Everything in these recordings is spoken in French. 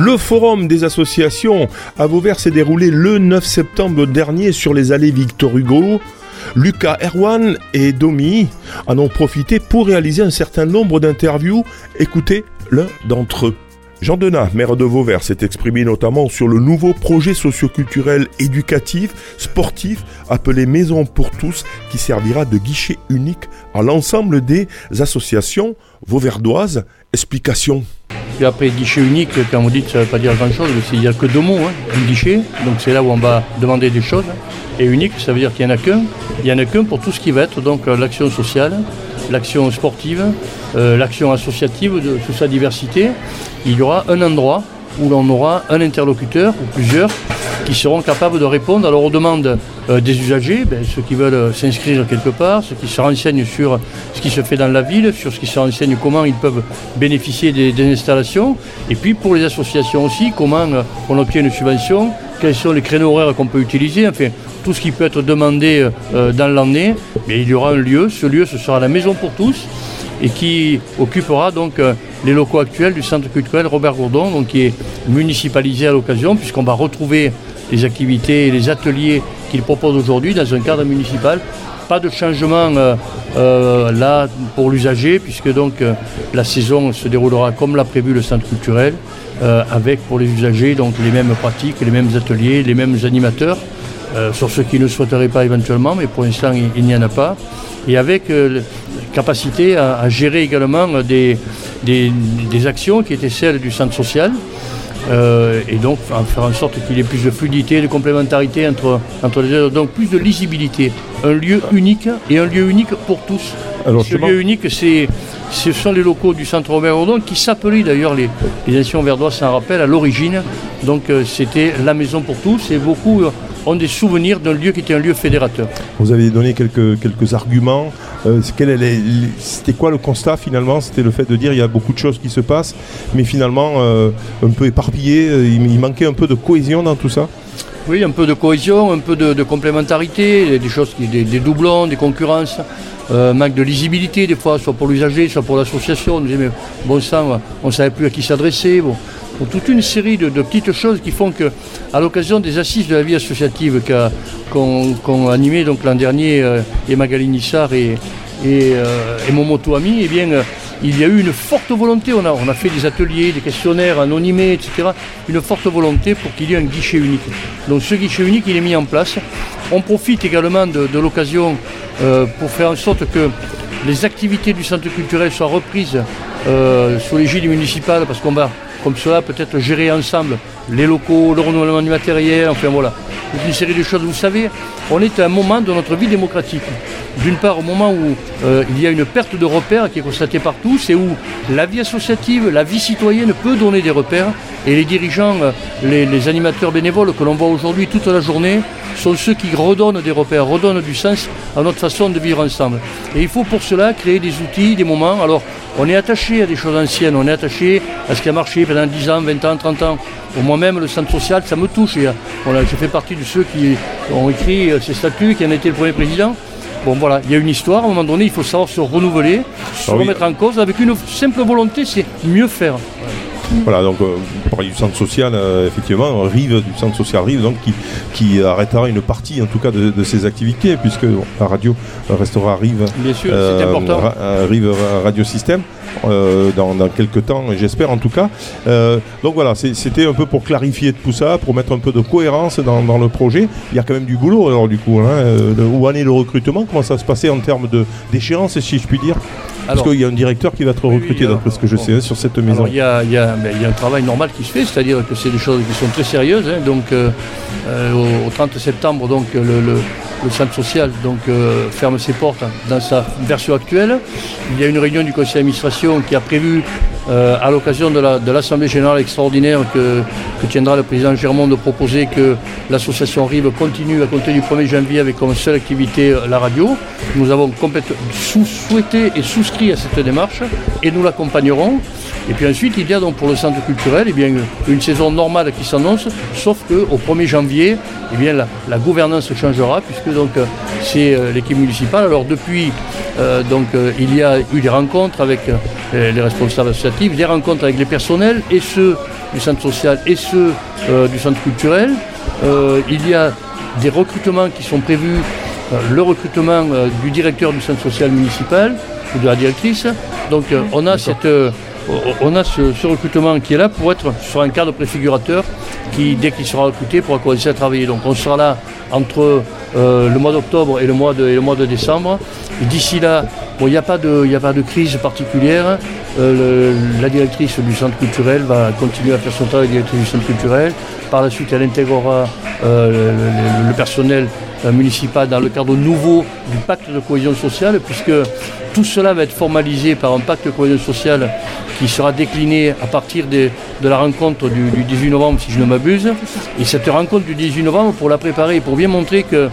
Le forum des associations à Vauvert s'est déroulé le 9 septembre dernier sur les allées Victor Hugo. Lucas Erwan et Domi en ont profité pour réaliser un certain nombre d'interviews. Écoutez l'un d'entre eux. Jean Denat, maire de Vauvert, s'est exprimé notamment sur le nouveau projet socioculturel éducatif, sportif, appelé Maison pour tous, qui servira de guichet unique à l'ensemble des associations vauverdoises. Explication. Puis après, guichet unique, quand vous dites ça ne veut pas dire grand-chose, il n'y a que deux mots, hein. un guichet, donc c'est là où on va demander des choses. Et unique, ça veut dire qu'il n'y en a qu'un. Il n'y en a qu'un pour tout ce qui va être donc euh, l'action sociale, l'action sportive, euh, l'action associative de toute sa diversité. Il y aura un endroit où l'on aura un interlocuteur ou plusieurs qui seront capables de répondre alors aux demandes euh, des usagers, ben, ceux qui veulent euh, s'inscrire quelque part, ceux qui se renseignent sur ce qui se fait dans la ville, sur ce qui se renseigne comment ils peuvent bénéficier des, installations, et puis pour les associations aussi, comment on obtient une subvention, quels sont les créneaux horaires qu'on peut utiliser, enfin tout ce qui peut être demandé euh, dans l'année, mais il y aura un lieu, ce lieu ce sera la maison pour tous et qui occupera donc euh, les locaux actuels du centre culturel Robert Gourdon, donc qui est municipalisé à l'occasion puisqu'on va retrouver les activités et les ateliers qu'il propose aujourd'hui dans un cadre municipal. Pas de changement euh, euh, là pour l'usager puisque donc euh, la saison se déroulera comme l'a prévu le centre culturel avec pour les usagers donc les mêmes pratiques, les mêmes ateliers, les mêmes animateurs. Sur ceux qui ne souhaiteraient pas éventuellement, mais pour l'instant il, n'y en a pas. Et avec capacité à, gérer également des, des actions qui étaient celles du centre social. Euh, et donc en faire en sorte qu'il y ait plus de fluidité, de complémentarité entre, entre les deux, donc plus de lisibilité. Un lieu unique et un lieu unique pour tous. Alors, Ce lieu unique, c'est, ce sont les locaux du centre Robert Rodon qui s'appelaient d'ailleurs les, les anciens verdois s'en rappellent à l'origine. Donc euh, c'était la maison pour tous et beaucoup euh, ont des souvenirs d'un lieu qui était un lieu fédérateur. Vous avez donné quelques, quelques arguments. Euh, C'était quoi le constat finalement? C'était le fait de dire il y a beaucoup de choses qui se passent, mais finalement euh, un peu éparpillé. euh, Il, il manquait un peu de cohésion dans tout ça? Oui, un peu de cohésion, un peu de, de complémentarité, des choses, qui, des, des doublons, des concurrences, euh, manque de lisibilité des fois, soit pour l'usager, soit pour l'association. On disait, mais bon sang, on ne savait plus à qui s'adresser. Bon. Donc, toute une série de, petites choses qui font que, à l'occasion des assises de la vie associative qu'ont qu'ont animé donc l'an dernier euh, et Magali Nissar et, et, euh, Ami, eh bien, euh, il y a eu une forte volonté. On a, fait des ateliers, des questionnaires anonymés, etc. Une forte volonté pour qu'il y ait un guichet unique. Donc ce guichet unique, il est mis en place. On profite également de, de l'occasion euh, pour faire en sorte que les activités du centre culturel soient reprises euh, sous l'égide municipale, parce qu'on va, comme cela, peut-être gérer ensemble les locaux, le renouvellement du matériel, enfin voilà. Toute une série de choses. Vous savez, on est à un moment de notre vie démocratique. D'une part, au moment où euh, il y a une perte de repères qui est constatée partout, c'est où la vie associative, la vie citoyenne peut donner des repères. Et les dirigeants, euh, les, animateurs bénévoles que l'on voit aujourd'hui toute la journée, sont ceux qui redonnent des repères, redonnent du sens à notre façon de vivre ensemble. Et il faut pour cela créer des outils, des moments. Alors, on est attaché à des choses anciennes, on est attaché à ce qui a marché pendant 10 ans, 20 ans, 30 ans. Pour moi-même, le centre social, ça me touche. Et, euh, voilà, je fais partie de ceux qui ont écrit ces statuts, qui en été le premier président. Bon voilà, il y a une histoire, à un moment donné, il faut savoir se renouveler, se Ah oui. remettre en cause avec une simple volonté, c'est mieux faire. Voilà, donc euh, parlez du centre social, euh, effectivement, Rive, du centre social Rive, donc qui, qui arrêtera une partie en tout cas de, de ses activités, puisque bon, la radio restera Rive, Bien sûr, euh, c'est important. Ra- euh, Rive Radio Système. euh, dans, dans quelques temps, j'espère en tout cas. Euh, donc voilà, c'était un peu pour clarifier tout ça, pour mettre un peu de cohérence dans, dans le projet. Il y a quand même du boulot alors du coup. Hein, euh, le- où en est le recrutement? Comment ça se passer en termes d'échéance, si je puis dire? Parce Alors, qu'il y a un directeur qui va être Oui, oui, recruté, d'après ce que je bon. sais, hein, sur cette maison. Il y, y y a un travail normal c'est-à-dire que c'est des choses qui sont très sérieuses. hein. donc, euh, euh, au, au 30 septembre, le, centre social euh, ferme ses portes dans sa version actuelle. Il y a une réunion du conseil d'administration qui a prévu, euh, à l'occasion de la- de l'Assemblée générale extraordinaire que, tiendra le président Germont, de proposer que l'association Rive continue à compter du 1er janvier avec comme seule activité la radio. Nous avons souhaité et souscrit à cette démarche et nous l'accompagnerons. Et puis ensuite, il y a donc pour le centre culturel eh bien, une saison normale qui s'annonce, sauf qu'au 1er janvier, eh bien, la, gouvernance changera, puisque donc, euh, c'est euh, l'équipe municipale. Alors depuis, donc, il y a eu des rencontres avec les responsables associatifs, des rencontres avec les personnels, et ceux du centre social et ceux du centre culturel. il y a des recrutements qui sont prévus, le recrutement du directeur du centre social municipal ou de la directrice. Donc on a cette on a ce, recrutement qui est là pour être sur un cadre préfigurateur qui, dès qu'il sera recruté, pourra commencer à travailler. Donc on sera là entre euh, le mois d'octobre et, le mois de, décembre. D'ici là, il n'y a, pas de crise particulière. Euh, la directrice du centre culturel va continuer à faire son travail, directrice du centre culturel. Par la suite, elle intégrera euh, le, personnel municipal dans le cadre nouveau du pacte de cohésion sociale, puisque tout cela va être formalisé par un pacte de cohésion sociale qui sera décliné à partir de, la rencontre du, 18 novembre, si je ne m'abuse. Et cette rencontre du 18 novembre, pour la préparer pour bien montrer que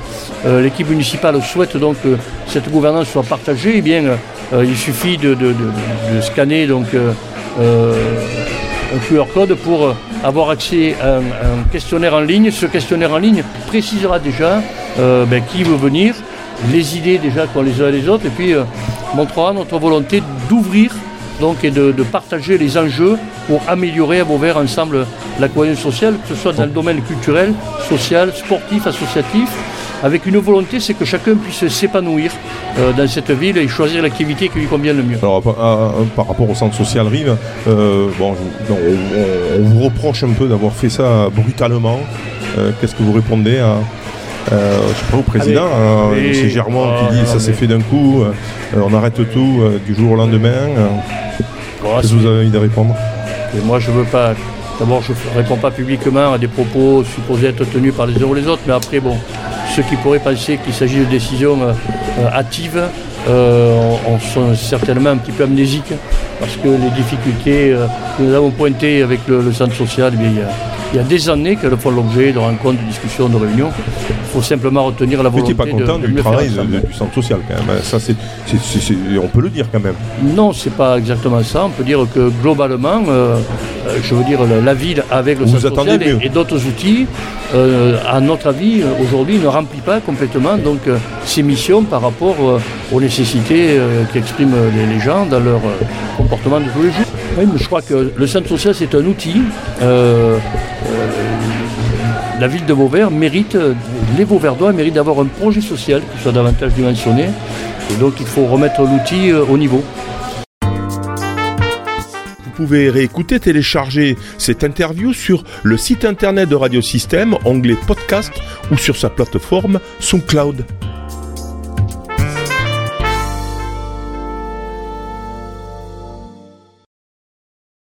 euh, l'équipe municipale souhaite donc que cette gouvernance soit partagée, eh bien, euh, il suffit de, scanner donc, euh, un QR code pour avoir accès à un, questionnaire en ligne. Ce questionnaire en ligne précisera déjà ben, qui veut venir, les idées déjà qu'ont les uns et les autres, et puis montrera notre volonté d'ouvrir donc, et de, partager les enjeux pour améliorer à Beauvert ensemble la cohésion sociale, que ce soit dans le domaine culturel, social, sportif, associatif, avec une volonté, c'est que chacun puisse s'épanouir euh, dans cette ville et choisir l'activité qui lui convient le mieux. Alors, par, rapport au centre social Rive, euh, bon, on, vous reproche un peu d'avoir fait ça brutalement. Euh, qu'est-ce que vous répondez à, euh, je sais pas, au président, hein, c'est Germain qui dit ça s'est fait d'un coup, on arrête tout du jour au lendemain. Qu'est-ce que vous avez envie de répondre? Moi, je veux pas. D'abord, je ne réponds pas publiquement à des propos supposés être tenus par les uns ou les autres, mais après, bon, ceux qui pourraient penser qu'il s'agit de décisions euh, hâtives euh, sont certainement un petit peu amnésiques, parce que les difficultés euh, que nous avons pointées avec le, centre social, eh il y a il y a des années qu'elles font l'objet de rencontres, de discussions, de réunions. Il faut simplement retenir la volonté. Vous n'étiez pas content du travail du centre social quand même. Ça, c'est, on peut le dire quand même. Non, c'est pas exactement ça. On peut dire que globalement, euh, je veux dire, la ville avec le centre social et, d'autres outils, euh, à notre avis, aujourd'hui, ne remplit pas complètement donc ses missions par rapport aux nécessités qu'expriment les, les, gens dans leur comportement de tous les jours. Oui, mais je crois que le centre social, c'est un outil. Euh, euh, la ville de Vauvert mérite, les Vauverdois méritent d'avoir un projet social qui soit davantage dimensionné. Et donc, il faut remettre l'outil euh, au niveau. Vous pouvez réécouter, télécharger cette interview sur le site internet de Radiosystème, onglet podcast ou sur sa plateforme SoundCloud.